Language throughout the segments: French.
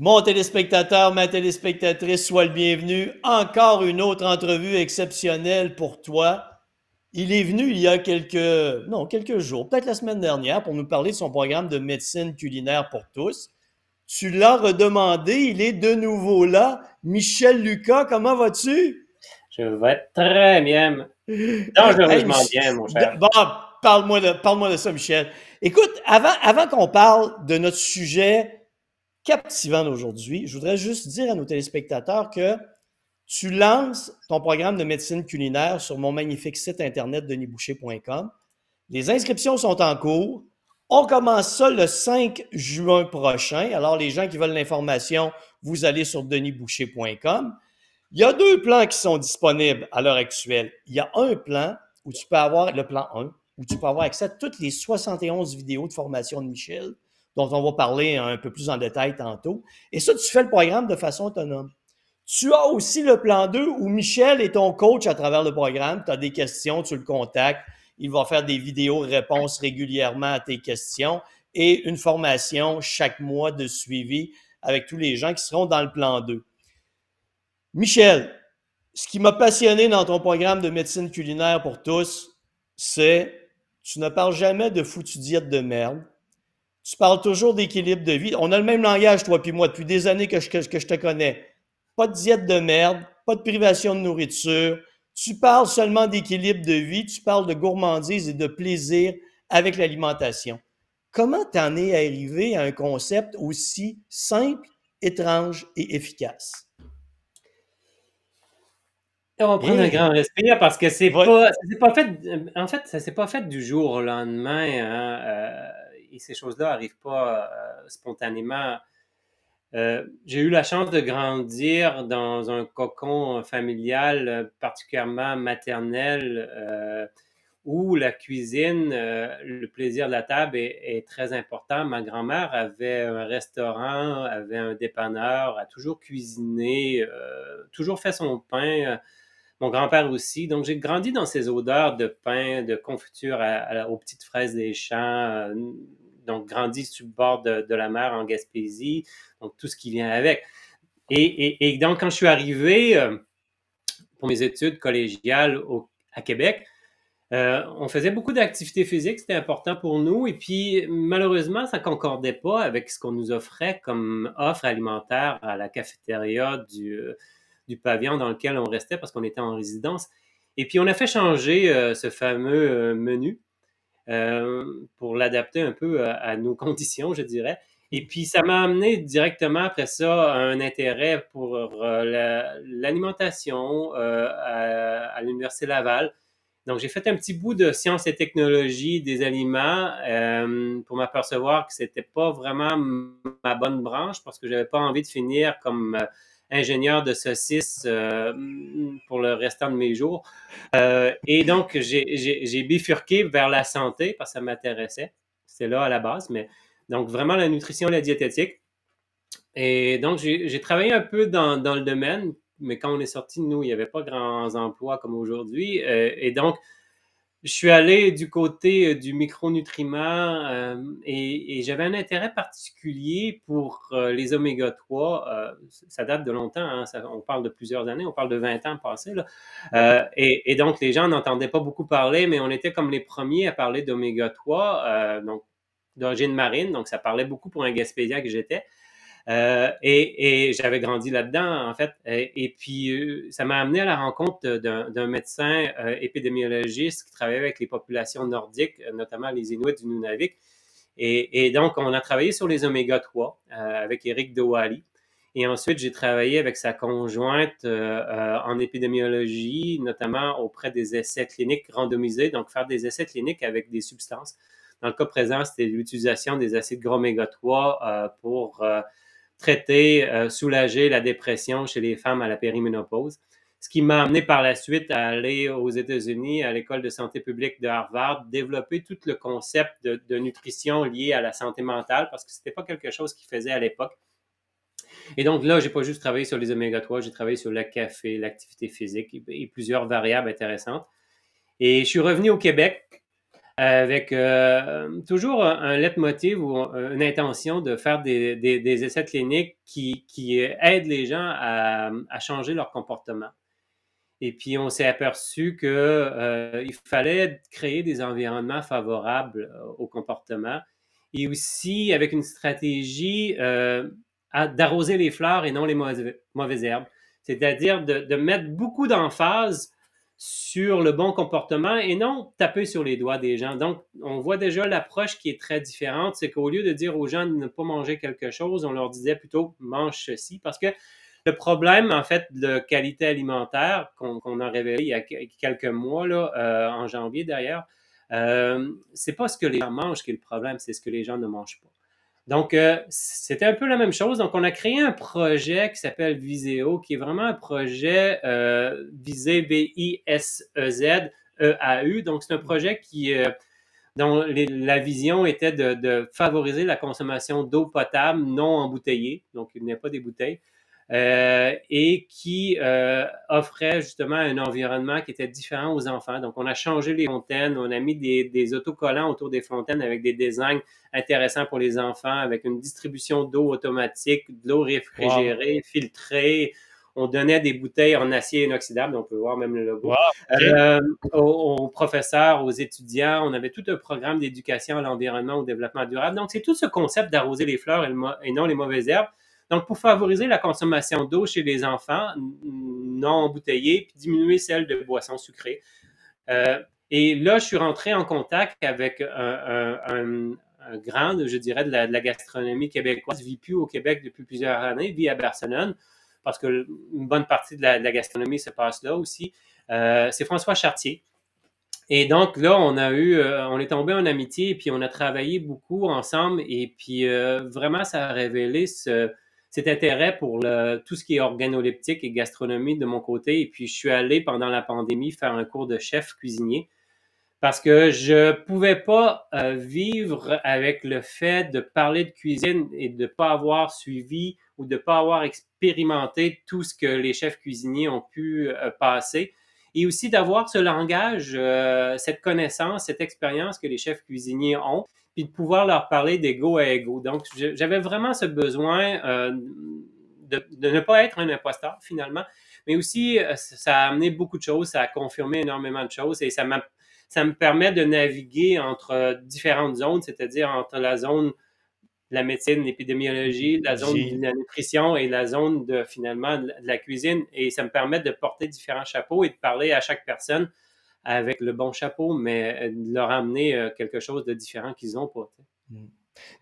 Mon téléspectateur, ma téléspectatrice, sois le bienvenu. Encore une autre entrevue exceptionnelle pour toi. Il est venu il y a quelques, non, quelques jours, peut-être la semaine dernière, pour nous parler de son programme de médecine culinaire pour tous. Tu l'as redemandé, il est de nouveau là. Michel Lucas, comment vas-tu? Je vais très bien. Dangereusement bien, mon cher. Bon, parle-moi de, parle de ça, Michel. Écoute, avant, avant qu'on parle de notre sujet captivant d'aujourd'hui, je voudrais juste dire à nos téléspectateurs que tu lances ton programme de médecine culinaire sur mon magnifique site internet denisboucher.com. Les inscriptions sont en cours. On commence ça le 5 juin prochain. Alors, les gens qui veulent l'information, vous allez sur denisboucher.com. Il y a deux plans qui sont disponibles à l'heure actuelle. Il y a un plan où tu peux avoir le plan 1, où tu peux avoir accès à toutes les 71 vidéos de formation de Michel dont on va parler un peu plus en détail tantôt. Et ça, tu fais le programme de façon autonome. Tu as aussi le plan 2 où Michel est ton coach à travers le programme. Tu as des questions, tu le contactes. Il va faire des vidéos réponses régulièrement à tes questions et une formation chaque mois de suivi avec tous les gens qui seront dans le plan 2. Michel, ce qui m'a passionné dans ton programme de médecine culinaire pour tous, c'est tu ne parles jamais de foutu diète de merde. Tu parles toujours d'équilibre de vie. On a le même langage, toi puis moi, depuis des années que je, que, je te connais. Pas de diète de merde, pas de privation de nourriture. Tu parles seulement d'équilibre de vie, tu parles de gourmandise et de plaisir avec l'alimentation. Comment t'en es arrivé à un concept aussi simple, étrange et efficace? On va prendre un grand respire parce que c'est pas, pas fait. En fait, ça s'est pas fait du jour au lendemain. Hein, euh, et ces choses-là n'arrivent pas euh, spontanément. Euh, j'ai eu la chance de grandir dans un cocon familial euh, particulièrement maternel où la cuisine, le plaisir de la table est, très important. Ma grand-mère avait un restaurant, avait un dépanneur, a toujours cuisiné, toujours fait son pain mon grand-père aussi. Donc, j'ai grandi dans ces odeurs de pain, de confiture aux petites fraises des champs, donc grandi sur le bord de, la mer en Gaspésie, donc tout ce qui vient avec. Et, donc, quand je suis arrivé euh, pour mes études collégiales à Québec, euh, on faisait beaucoup d'activités physiques, c'était important pour nous. Et puis, malheureusement, ça concordait pas avec ce qu'on nous offrait comme offre alimentaire à la cafétéria du, euh, du pavillon dans lequel on restait parce qu'on était en résidence. Et puis, on a fait changer ce fameux menu euh, pour l'adapter un peu à, nos conditions, je dirais. Et puis, ça m'a amené directement après ça un intérêt pour euh, l'alimentation euh, à, l'Université Laval. Donc, j'ai fait un petit bout de sciences et technologies des aliments pour m'apercevoir que c'était pas vraiment ma bonne branche parce que j'avais pas envie de finir comme ingénieur de saucisses euh, pour le restant de mes jours. Euh, et donc, j'ai bifurqué vers la santé parce que ça m'intéressait. C'était là à la base, mais donc vraiment la nutrition la diététique. Et donc, j'ai travaillé un peu dans, dans, le domaine, mais quand on est sorti, nous, il n'y avait pas grands emplois comme aujourd'hui. Euh, et donc, je suis allé du côté euh, du micronutriment euh, et, j'avais un intérêt particulier pour euh, les oméga 3. ça date de longtemps, hein, on parle de plusieurs années, on parle de 20 ans passés. Là. Et, donc, les gens n'entendaient pas beaucoup parler, mais on était comme les premiers à parler d'oméga 3, donc d'origine marine, donc ça parlait beaucoup pour un Gaspésien que j'étais. Euh, et, j'avais grandi là-dedans, en fait. Et, puis, euh, ça m'a amené à la rencontre d'un médecin euh, épidémiologiste qui travaillait avec les populations nordiques, notamment les Inuits du Nunavik. Et, donc, on a travaillé sur les oméga 3 avec Eric Dewali. Et ensuite, j'ai travaillé avec sa conjointe en épidémiologie, notamment auprès des essais cliniques randomisés, donc faire des essais cliniques avec des substances. Dans le cas présent, c'était l'utilisation des acides gras oméga 3 pour traiter, euh, soulager la dépression chez les femmes à la périménopause. Ce qui m'a amené par la suite à aller aux États-Unis, à l'école de santé publique de Harvard, développer tout le concept de, nutrition lié à la santé mentale parce que c'était pas quelque chose qu'ils faisaient à l'époque. Et donc là, j'ai pas juste travaillé sur les oméga 3, j'ai travaillé sur le café, l'activité physique et, plusieurs variables intéressantes. Et je suis revenu au Québec avec toujours un, leitmotiv ou une intention de faire des, essais cliniques qui, aident les gens à, changer leur comportement. Et puis, on s'est aperçu qu'il fallait créer des environnements favorables au comportement et aussi avec une stratégie d'arroser les fleurs et non les mauvaises, herbes. C'est-à-dire de, mettre beaucoup d'emphase sur le bon comportement et non taper sur les doigts des gens. Donc, on voit déjà l'approche qui est très différente. C'est qu'au lieu de dire aux gens de ne pas manger quelque chose, on leur disait plutôt mange ceci parce que le problème, en fait, de qualité alimentaire qu'on a révélé il y a quelques mois, euh, en janvier d'ailleurs, euh, c'est pas ce que les gens mangent qui est le problème, c'est ce que les gens ne mangent pas. Donc, euh, c'était un peu la même chose. Donc, on a créé un projet qui s'appelle Viséo, qui est vraiment un projet euh, visé V-I-S-E-Z-E-A-U. Donc, c'est un projet qui, euh, dont la vision était de, de, favoriser la consommation d'eau potable non embouteillée. Donc, il n'y a pas des bouteilles. Euh, et qui euh, offrait justement un environnement qui était différent aux enfants. Donc, on a changé les fontaines, on a mis des, des autocollants autour des fontaines avec des designs intéressants pour les enfants, avec une distribution d'eau automatique, de l'eau réfrigérée, filtrée. On donnait des bouteilles en acier inoxydable, on peut voir même le logo. Euh, aux, professeurs, aux étudiants, on avait tout un programme d'éducation à l'environnement, au développement durable. Donc, c'est tout ce concept d'arroser les fleurs et non les mauvaises herbes donc, pour favoriser la consommation d'eau chez les enfants non embouteillés, puis diminuer celle de boissons sucrées. Euh, et là, je suis rentré en contact avec un, grand, je dirais, de la, gastronomie québécoise, vit plus au Québec depuis plusieurs années, vit à Barcelone, parce que une bonne partie de la, gastronomie se passe là aussi. Euh, c'est François Chartier. Et donc là, on a eu, euh, on est tombé en amitié, et puis on a travaillé beaucoup ensemble, et puis vraiment, ça a révélé ce, cet intérêt pour tout ce qui est organoleptique et gastronomie de mon côté. Et puis, je suis allé pendant la pandémie faire un cours de chef cuisinier parce que je pouvais pas euh, vivre avec le fait de parler de cuisine et de pas avoir suivi ou de pas avoir expérimenté tout ce que les chefs cuisiniers ont pu euh, passer et aussi d'avoir ce langage, euh, cette connaissance, cette expérience que les chefs cuisiniers ont puis de pouvoir leur parler d'ego à ego. Donc, j'avais vraiment ce besoin euh, de, ne pas être un imposteur finalement, mais aussi euh, ça a amené beaucoup de choses, ça a confirmé énormément de choses et ça, ça me permet de naviguer entre différentes zones, c'est-à-dire entre la zone la médecine, l'épidémiologie, la zone de la nutrition et la zone de finalement de la cuisine. Et ça me permet de porter différents chapeaux et de parler à chaque personne avec le bon chapeau, mais euh, de leur amener euh, quelque chose de différent qu'ils n'ont pas. Hmm.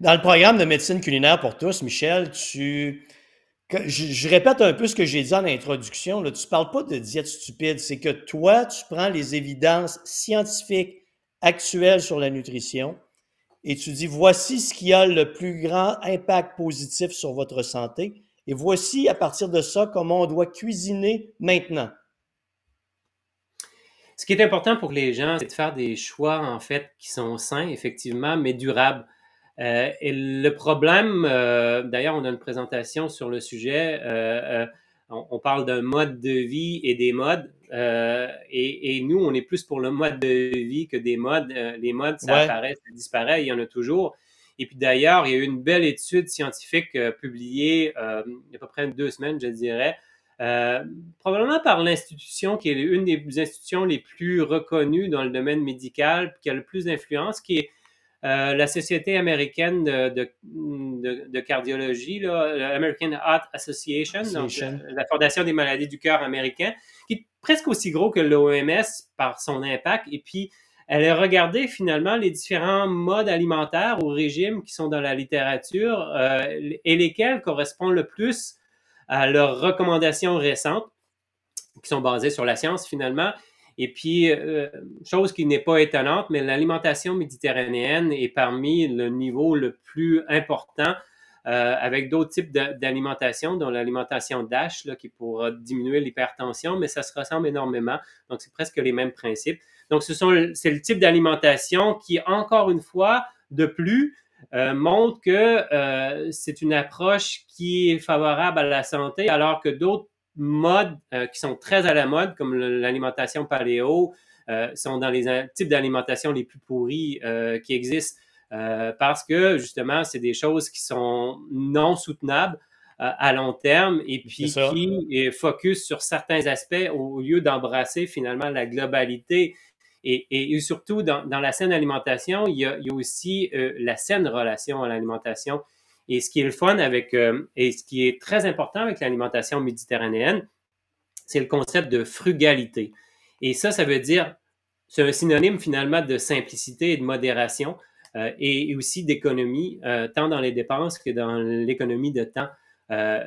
Dans le programme de médecine culinaire pour tous, Michel, tu. Je, répète un peu ce que j'ai dit en introduction. Là. Tu ne parles pas de diète stupide, c'est que toi, tu prends les évidences scientifiques actuelles sur la nutrition et tu dis voici ce qui a le plus grand impact positif sur votre santé et voici à partir de ça comment on doit cuisiner maintenant. Ce qui est important pour les gens, c'est de faire des choix, en fait, qui sont sains, effectivement, mais durables. Euh, et le problème, euh, d'ailleurs, on a une présentation sur le sujet. Euh, on, parle d'un mode de vie et des modes. Et, nous, on est plus pour le mode de vie que des modes. les modes, ça apparaît, ça disparaît, il y en a toujours. Et puis d'ailleurs, il y a eu une belle étude scientifique publiée il y a à peu près deux semaines, je dirais, euh, probablement par l'institution qui est une des institutions les plus reconnues dans le domaine médical, qui a le plus d'influence, qui est euh, la Société américaine de, de, cardiologie, l'American Heart Association, la Fondation des maladies du cœur américain, qui est presque aussi gros que l'OMS par son impact. Et puis, elle a regardé finalement les différents modes alimentaires ou régimes qui sont dans la littérature euh, et lesquels correspondent le plus à leurs recommandations récentes, qui sont basées sur la science finalement. Et puis, euh, chose qui n'est pas étonnante, mais l'alimentation méditerranéenne est parmi le niveau le plus important euh, avec d'autres types d'alimentation, dont l'alimentation DASH, qui pourra diminuer l'hypertension, mais ça se ressemble énormément. Donc, c'est presque les mêmes principes. Donc, c'est le type d'alimentation qui, encore une fois, de plus, euh, montre que c'est une approche qui est favorable à la santé, alors que d'autres modes euh, qui sont très à la mode, comme l'alimentation paléo, sont dans les types d'alimentation les plus pourris qui existent parce que justement, c'est des choses qui sont non soutenables à long terme et puis qui focus sur certains aspects au lieu d'embrasser finalement la globalité. Et, surtout, dans, la saine alimentation, il y a, aussi euh, la saine relation à l'alimentation. Et ce qui est le fun avec, euh, et ce qui est très important avec l'alimentation méditerranéenne, c'est le concept de frugalité. Et ça, ça veut dire, c'est un synonyme finalement de simplicité et de modération euh, et, aussi d'économie, tant dans les dépenses que dans l'économie de temps.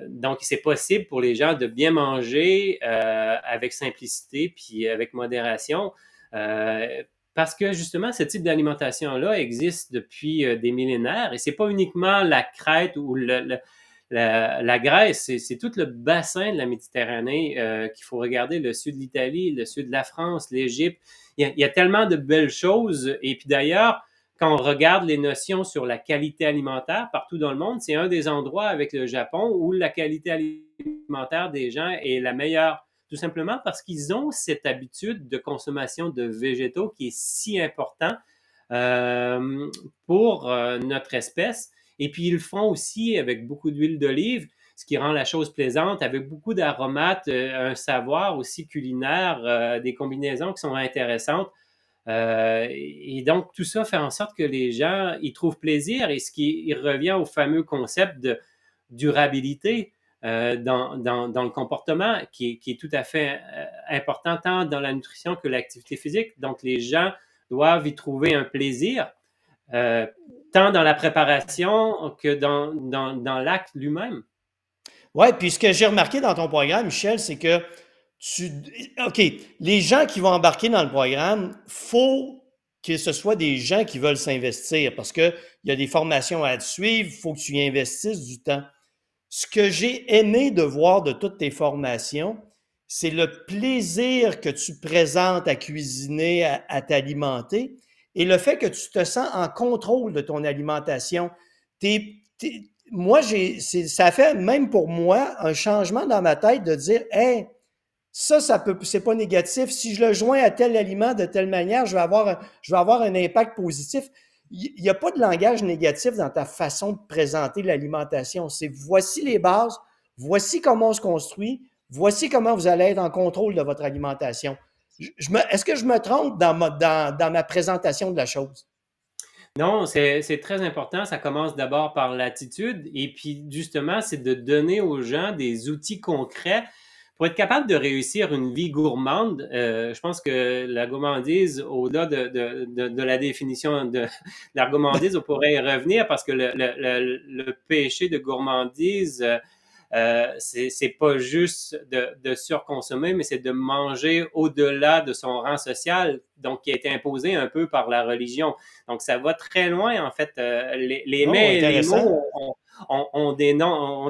donc, c'est possible pour les gens de bien manger avec simplicité puis avec modération. Parce que justement, ce type d'alimentation-là existe depuis euh, des millénaires et c'est pas uniquement la Crète ou la, Grèce, c'est tout le bassin de la Méditerranée euh, qu'il faut regarder, le sud de l'Italie, le sud de la France, l'Égypte. Il, y a tellement de belles choses. Et puis d'ailleurs, quand on regarde les notions sur la qualité alimentaire partout dans le monde, c'est un des endroits avec le Japon où la qualité alimentaire des gens est la meilleure tout simplement parce qu'ils ont cette habitude de consommation de végétaux qui est si important euh, pour euh, notre espèce. Et puis, ils le font aussi avec beaucoup d'huile d'olive, ce qui rend la chose plaisante, avec beaucoup d'aromates, euh, un savoir aussi culinaire, des combinaisons qui sont intéressantes. et donc, tout ça fait en sorte que les gens y trouvent plaisir et ce qui revient au fameux concept de durabilité. Euh, dans, dans, dans, le comportement qui est, qui est, tout à fait euh, important tant dans la nutrition que l'activité physique. Donc, les gens doivent y trouver un plaisir, euh, tant dans la préparation que dans, dans l'acte lui-même. Oui, puis ce que j'ai remarqué dans ton programme, Michel, c'est que tu. OK, les gens qui vont embarquer dans le programme, faut que ce soit des gens qui veulent s'investir parce qu'il y a des formations à suivre, il faut que tu y investisses du temps. Ce que j'ai aimé de voir de toutes tes formations, c'est le plaisir que tu présentes à cuisiner, à, t'alimenter et le fait que tu te sens en contrôle de ton alimentation. moi, ça fait même pour moi un changement dans ma tête de dire, hey, ça, ça peut, c'est pas négatif. Si je le joins à tel aliment de telle manière, je vais je vais avoir un impact positif il n'y a pas de langage négatif dans ta façon de présenter l'alimentation. C'est voici les bases, voici comment on se construit, voici comment vous allez être en contrôle de votre alimentation. Est-ce que je me trompe dans ma, présentation de la chose? Non, c'est très important. Ça commence d'abord par l'attitude et puis justement, c'est de donner aux gens des outils concrets pour être capable de réussir une vie gourmande, euh, je pense que la gourmandise, au-delà de, de, de, de, la définition de la gourmandise, on pourrait y revenir parce que le, le, le, péché de gourmandise, euh, c'est pas juste de, de, surconsommer, mais c'est de manger au-delà de son rang social, donc qui a été imposé un peu par la religion. Donc ça va très loin en fait. Euh, les, les, oh, les mots ont, des,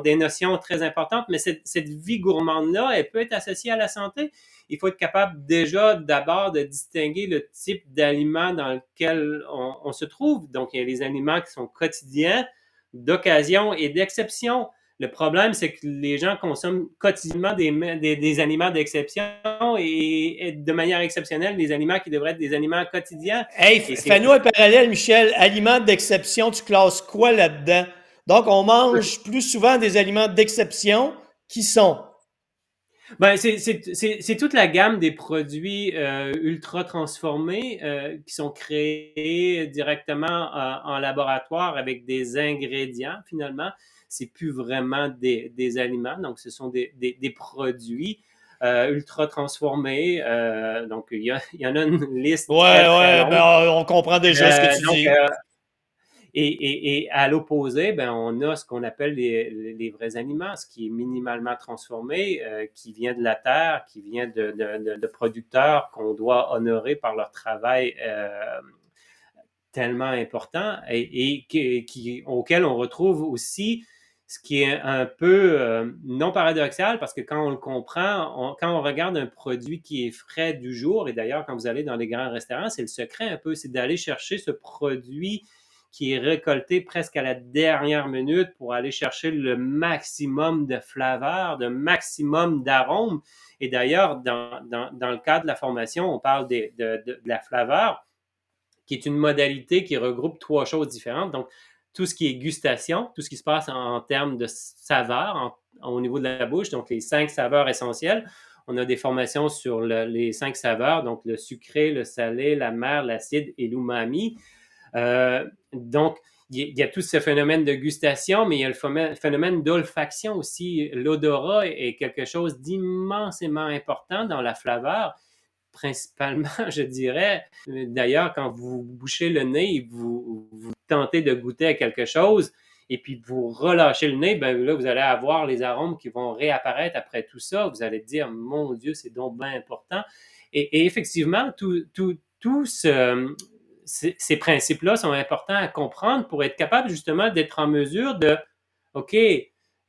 des notions très importantes, mais cette, vie gourmande-là, elle peut être associée à la santé. Il faut être capable déjà d'abord de distinguer le type d'aliment dans lequel on, se trouve. Donc, il y a les aliments qui sont quotidiens, d'occasion et d'exception. Le problème, c'est que les gens consomment quotidiennement des, des, aliments d'exception et, de manière exceptionnelle des aliments qui devraient être des aliments quotidiens. Hey, fais-nous un parallèle, Michel. Aliments d'exception, tu classes quoi là-dedans? Donc, on mange plus souvent des aliments d'exception qui sont? Ben, c'est toute la gamme des produits euh, ultra transformés euh, qui sont créés directement euh, en laboratoire avec des ingrédients finalement. C'est plus vraiment des, des, aliments, donc ce sont des, des, des produits ultra transformés. donc il y, y, en a une liste. Ouais, ouais, ben, on comprend déjà ce que tu dis. Et, à l'opposé, ben, on a ce qu'on appelle les, vrais aliments, ce qui est minimalement transformé, euh, qui vient de la terre, qui vient de, producteurs qu'on doit honorer par leur travail euh, tellement important et, qui, auquel on retrouve aussi ce qui est un peu euh, non paradoxal parce que quand on le comprend, quand on regarde un produit qui est frais du jour, et d'ailleurs quand vous allez dans les grands restaurants, c'est le secret un peu, c'est d'aller chercher ce produit qui est récolté presque à la dernière minute pour aller chercher le maximum de flaveur, de maximum d'arômes. Et d'ailleurs, dans, le cadre de la formation, on parle de, la flaveur, qui est une modalité qui regroupe trois choses différentes. Donc, tout ce qui est gustation, tout ce qui se passe en, termes de saveur au niveau de la bouche, donc les cinq saveurs essentielles. On a des formations sur les cinq saveurs, donc le sucré, le salé, la mer, l'acide et l'umami. Euh, donc, il y, a tout ce phénomène de gustation, mais il y a le phénomène d'olfaction aussi. L'odorat est quelque chose d'immensément important dans la flaveur, principalement, je dirais. D'ailleurs, quand vous bouchez le nez, vous, vous tentez de goûter à quelque chose, et puis vous relâchez le nez, ben là, vous allez avoir les arômes qui vont réapparaître après tout ça. Vous allez dire, mon Dieu, c'est donc bien important. Et, effectivement, tous tout, tout ce, ces, principes-là sont importants à comprendre pour être capable justement d'être en mesure de, OK,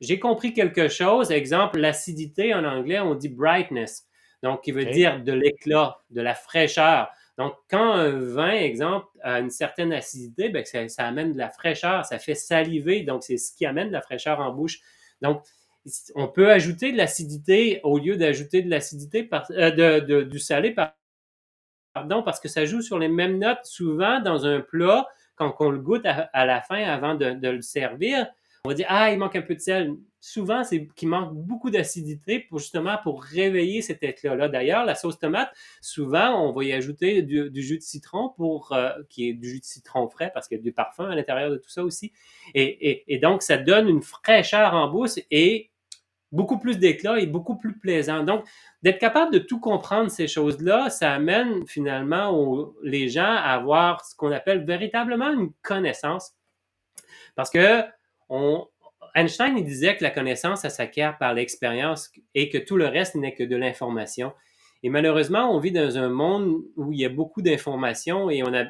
j'ai compris quelque chose. Exemple, l'acidité en anglais, on dit brightness, donc qui veut dire de l'éclat, de la fraîcheur. Donc, quand un vin, exemple, a une certaine acidité, ben, ça, amène de la fraîcheur, ça fait saliver, donc c'est ce qui amène de la fraîcheur en bouche. Donc, on peut ajouter de l'acidité au lieu d'ajouter de l'acidité euh, du salé, pardon, parce que ça joue sur les mêmes notes. Souvent, dans un plat, quand on le goûte à, la fin avant de, le servir, on va dire Ah, il manque un peu de sel. Souvent, c'est qu'il manque beaucoup d'acidité pour justement pour réveiller cet éclat-là. D'ailleurs, la sauce tomate, souvent, on va y ajouter du, jus de citron pour euh, qui est du jus de citron frais parce qu'il y a du parfum à l'intérieur de tout ça aussi. Et, et donc, ça donne une fraîcheur en bouche et beaucoup plus d'éclat et beaucoup plus plaisant. Donc, d'être capable de tout comprendre ces choses-là, ça amène finalement les gens à avoir ce qu'on appelle véritablement une connaissance. Parce que Einstein il disait que la connaissance, ça s'acquiert par l'expérience et que tout le reste n'est que de l'information. Et malheureusement, on vit dans un monde où il y a beaucoup d'informations et on, a,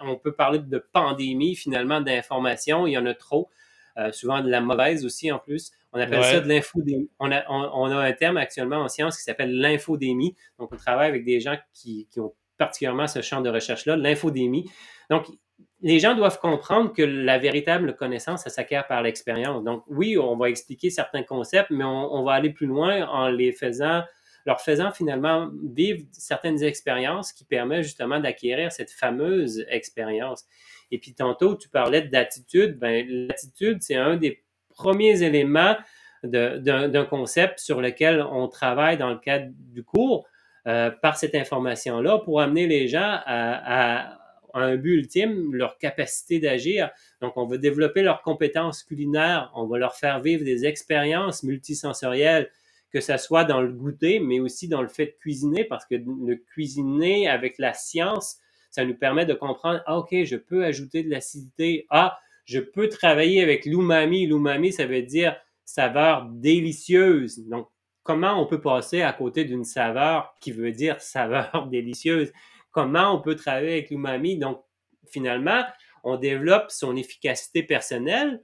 on peut parler de pandémie finalement d'informations, il y en a trop, euh, souvent de la mauvaise aussi en plus. On appelle ça de l'infodémie. On a, on, a, un terme actuellement en science qui s'appelle l'infodémie. Donc, on travaille avec des gens qui, qui ont particulièrement ce champ de recherche-là, l'infodémie. Donc, les gens doivent comprendre que la véritable connaissance, ça s'acquiert par l'expérience. Donc, oui, on va expliquer certains concepts, mais on, va aller plus loin en les faisant, leur faisant finalement vivre certaines expériences qui permettent justement d'acquérir cette fameuse expérience. Et puis, tantôt, tu parlais d'attitude. Ben, l'attitude, c'est un des premiers éléments d'un concept sur lequel on travaille dans le cadre du cours euh, par cette information-là pour amener les gens à, un but ultime, leur capacité d'agir. Donc, on va développer leurs compétences culinaires, on va leur faire vivre des expériences multisensorielles, que ce soit dans le goûter, mais aussi dans le fait de cuisiner, parce que le cuisiner avec la science, ça nous permet de comprendre, ah, OK, je peux ajouter de l'acidité. Ah, je peux travailler avec l'umami. L'umami, ça veut dire saveur délicieuse. Donc, comment on peut passer à côté d'une saveur qui veut dire saveur délicieuse? Comment on peut travailler avec l'umami? Donc, finalement, on développe son efficacité personnelle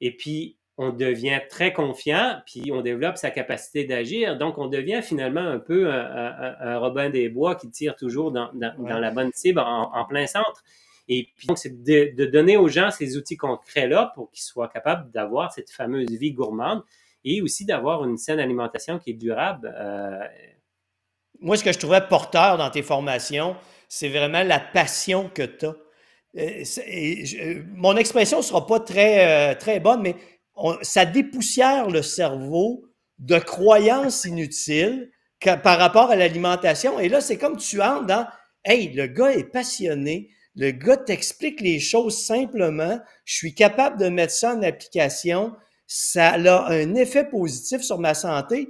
et puis on devient très confiant, puis on développe sa capacité d'agir. Donc, on devient finalement un peu un, Robin des Bois qui tire toujours dans, la bonne cible en plein centre. Et puis, donc, c'est de, donner aux gens ces outils concrets-là pour qu'ils soient capables d'avoir cette fameuse vie gourmande et aussi d'avoir une saine alimentation qui est durable. Euh, Moi, ce que je trouvais porteur dans tes formations, c'est vraiment la passion que tu as. Euh, mon expression ne sera pas très, euh, très bonne, mais ça dépoussière le cerveau de croyances inutiles par rapport à l'alimentation. Et là, c'est comme tu entres dans Hey, le gars est passionné, le gars t'explique les choses simplement. Je suis capable de mettre ça en application. Ça a un effet positif sur ma santé.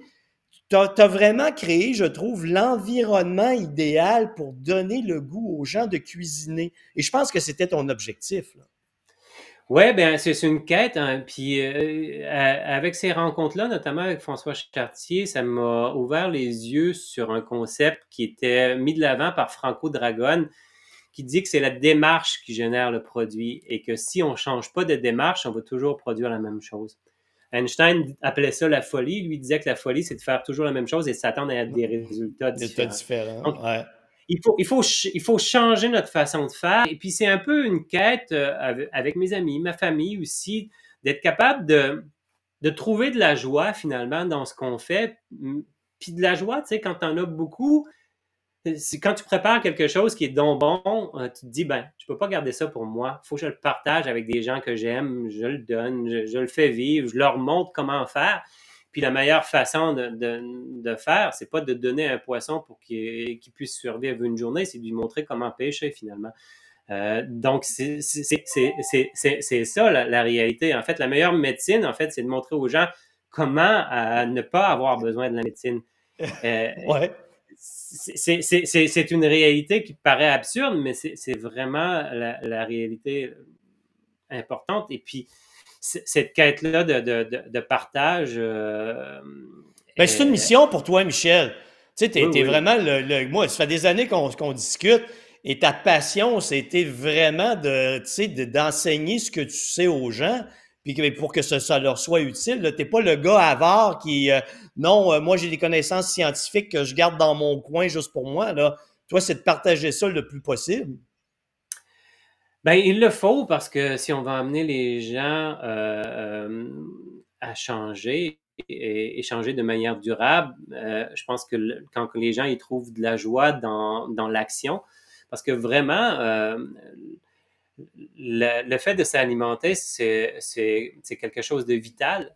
Tu as, vraiment créé, je trouve, l'environnement idéal pour donner le goût aux gens de cuisiner. Et je pense que c'était ton objectif. Oui, bien, c'est une quête. Hein. Puis euh, avec ces rencontres-là, notamment avec François Chartier, ça m'a ouvert les yeux sur un concept qui était mis de l'avant par Franco Dragon, qui dit que c'est la démarche qui génère le produit et que si on ne change pas de démarche, on va toujours produire la même chose. Einstein appelait ça la folie. Lui disait que la folie, c'est de faire toujours la même chose et s'attendre à des résultats différents. différents il faut, il, faut, il faut changer notre façon de faire. Et puis, c'est un peu une quête euh, avec mes amis, ma famille aussi, d'être capable de, de trouver de la joie finalement dans ce qu'on fait. Puis de la joie, tu sais, quand tu en as beaucoup, quand tu prépares quelque chose qui est donc bon, euh, tu te dis, ben, je peux pas garder ça pour moi. Faut que je le partage avec des gens que j'aime, je le donne, je, le fais vivre, je leur montre comment faire. Puis la meilleure façon de, de, de faire, c'est pas de donner un poisson pour qu'il puisse survivre une journée, c'est de lui montrer comment pêcher finalement. Euh, donc, c'est ça la, réalité. En fait, la meilleure médecine, en fait, c'est de montrer aux gens comment euh, ne pas avoir besoin de la médecine. Ouais. C'est une réalité qui paraît absurde, mais c'est vraiment la, la, réalité importante. Et puis, cette quête-là de, de, de, partage. Euh, ben, c'est une mission pour toi, Michel. Tu sais, tu es, vraiment le, Moi, ça fait des années qu'on discute. Et ta passion, c'était vraiment de, d'enseigner ce que tu sais aux gens, puis pour que ça, leur soit utile. Tu n'es pas le gars avare qui, euh, non, euh, moi j'ai des connaissances scientifiques que je garde dans mon coin juste pour moi. Là. Toi, c'est de partager ça le plus possible. Ben, il le faut parce que si on veut amener les gens euh, à changer et, changer de manière durable, je pense que quand les gens y trouvent de la joie dans, dans l'action, parce que vraiment, euh, le, fait de s'alimenter, c'est quelque chose de vital,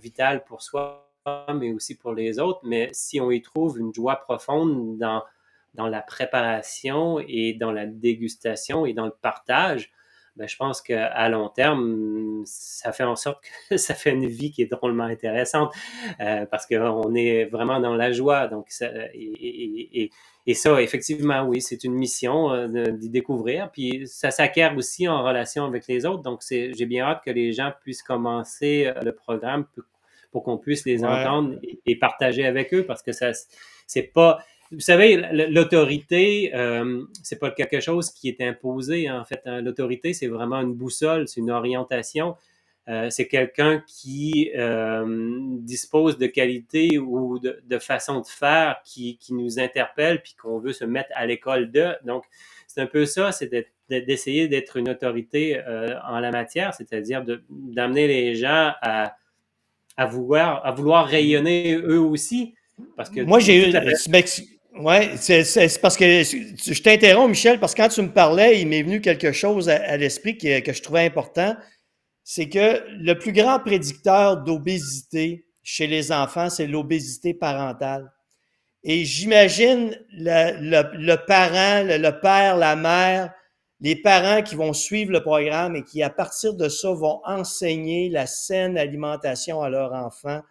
vital pour soi, mais aussi pour les autres. Mais si on y trouve une joie profonde dans la préparation et dans la dégustation et dans le partage, ben, je pense qu'à long terme, ça fait en sorte que ça fait une vie qui est drôlement intéressante euh, parce qu'on est vraiment dans la joie. Donc, ça, et, et, ça, effectivement, oui, c'est une mission euh, d'y découvrir. Puis ça s'acquiert aussi en relation avec les autres. Donc, j'ai bien hâte que les gens puissent commencer euh, le programme pour, qu'on puisse les entendre et, et, partager avec eux parce que ça, c'est pas vous savez, l'autorité, euh, c'est pas quelque chose qui est imposé. En fait, hein. l'autorité, c'est vraiment une boussole, c'est une orientation. Euh, c'est quelqu'un qui euh, dispose de qualités ou de, de façon de faire qui, qui nous interpelle puis qu'on veut se mettre à l'école de. Donc, c'est un peu ça, c'est d'essayer d'être une autorité euh, en la matière, c'est-à-dire d'amener les gens à, à, vouloir, à vouloir rayonner eux aussi. Parce que Moi, j'ai eu. Oui, c'est parce que je t'interromps, Michel, parce que quand tu me parlais, il m'est venu quelque chose à, l'esprit que, que, je trouvais important. C'est que le plus grand prédicteur d'obésité chez les enfants, c'est l'obésité parentale. Et j'imagine le, le, parent, le, le, père, la mère, les parents qui vont suivre le programme et qui, à partir de ça, vont enseigner la saine alimentation à leurs enfants,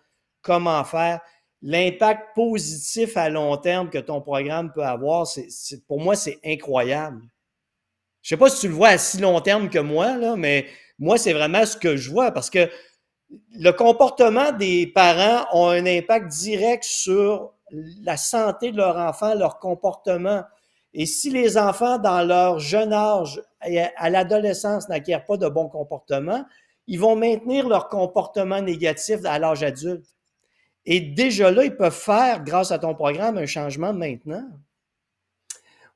comment faire l'impact positif à long terme que ton programme peut avoir, c'est, pour moi, c'est incroyable. Je sais pas si tu le vois à si long terme que moi, là, mais moi, c'est vraiment ce que je vois parce que le comportement des parents a un impact direct sur la santé de leur enfant, leur comportement. Et si les enfants, dans leur jeune âge, à l'adolescence, n'acquièrent pas de bons comportements, ils vont maintenir leur comportement négatif à l'âge adulte. Et déjà là, ils peuvent faire, grâce à ton programme, un changement maintenant.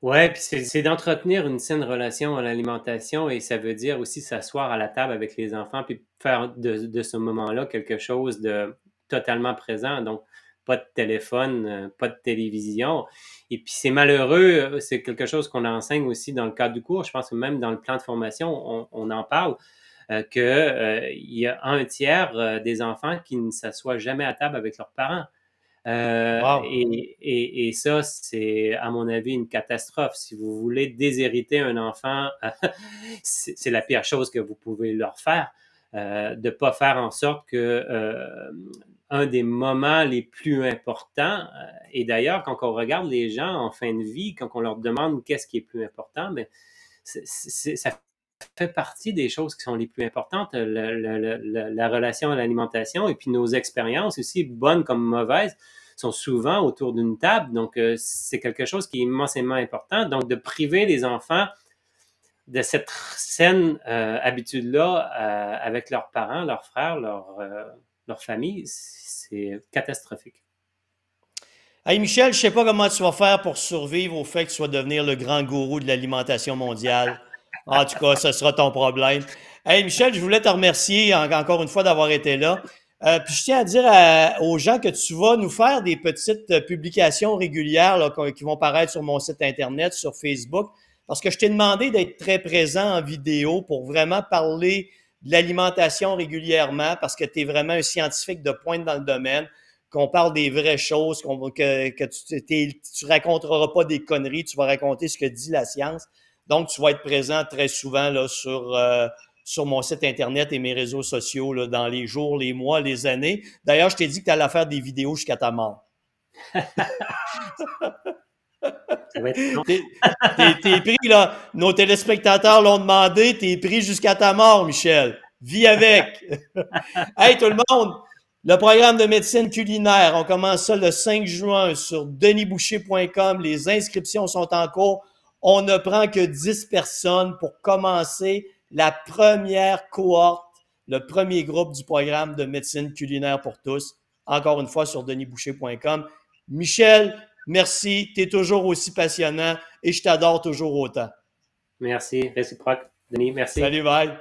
Oui, puis c'est d'entretenir une saine relation à l'alimentation et ça veut dire aussi s'asseoir à la table avec les enfants puis faire de, ce moment-là quelque chose de totalement présent. Donc, pas de téléphone, euh, pas de télévision. Et puis c'est malheureux, c'est quelque chose qu'on enseigne aussi dans le cadre du cours. Je pense que même dans le plan de formation, on, on en parle. Euh, qu'il euh, y a un tiers euh, des enfants qui ne s'assoient jamais à table avec leurs parents. et, et, ça, c'est à mon avis une catastrophe. Si vous voulez déshériter un enfant, c'est la pire chose que vous pouvez leur faire. de ne pas faire en sorte que un des moments les plus importants, et d'ailleurs, quand on regarde les gens en fin de vie, quand on leur demande qu'est-ce qui est plus important, mais ben, ça fait partie des choses qui sont les plus importantes, la, relation à l'alimentation et puis nos expériences aussi, bonnes comme mauvaises, sont souvent autour d'une table. Donc, euh, c'est quelque chose qui est immensément important. Donc, de priver les enfants de cette saine euh, habitude-là euh, avec leurs parents, leurs frères, leur, leur famille, c'est catastrophique. Hey Michel, je sais pas comment tu vas faire pour survivre au fait que tu vas devenir le grand gourou de l'alimentation mondiale. En tout cas, ce sera ton problème. Hey Michel, je voulais te remercier encore une fois d'avoir été là. Euh, puis je tiens à dire aux gens que tu vas nous faire des petites publications régulières qui vont paraître sur mon site internet, sur Facebook, parce que je t'ai demandé d'être très présent en vidéo pour vraiment parler de l'alimentation régulièrement, parce que tu es vraiment un scientifique de pointe dans le domaine qu'on parle des vraies choses, que, que tu, tu raconteras pas des conneries, tu vas raconter ce que dit la science. Donc, tu vas être présent très souvent là, sur, euh, sur mon site Internet et mes réseaux sociaux là, dans les jours, les mois, les années. D'ailleurs, je t'ai dit que tu allais faire des vidéos jusqu'à ta mort. t'es, pris, là. Nos téléspectateurs l'ont demandé, t'es pris jusqu'à ta mort, Michel. Vis avec. hey, tout le monde! Le programme de médecine culinaire, on commence ça le 5 juin sur denisboucher.com. Les inscriptions sont en cours. On ne prend que 10 personnes pour commencer la première cohorte, le premier groupe du programme de médecine culinaire pour tous. Encore une fois sur denisboucher.com. Michel, merci. Tu es toujours aussi passionnant et je t'adore toujours autant. Merci. Réciproque. Denis, merci. Salut, bye.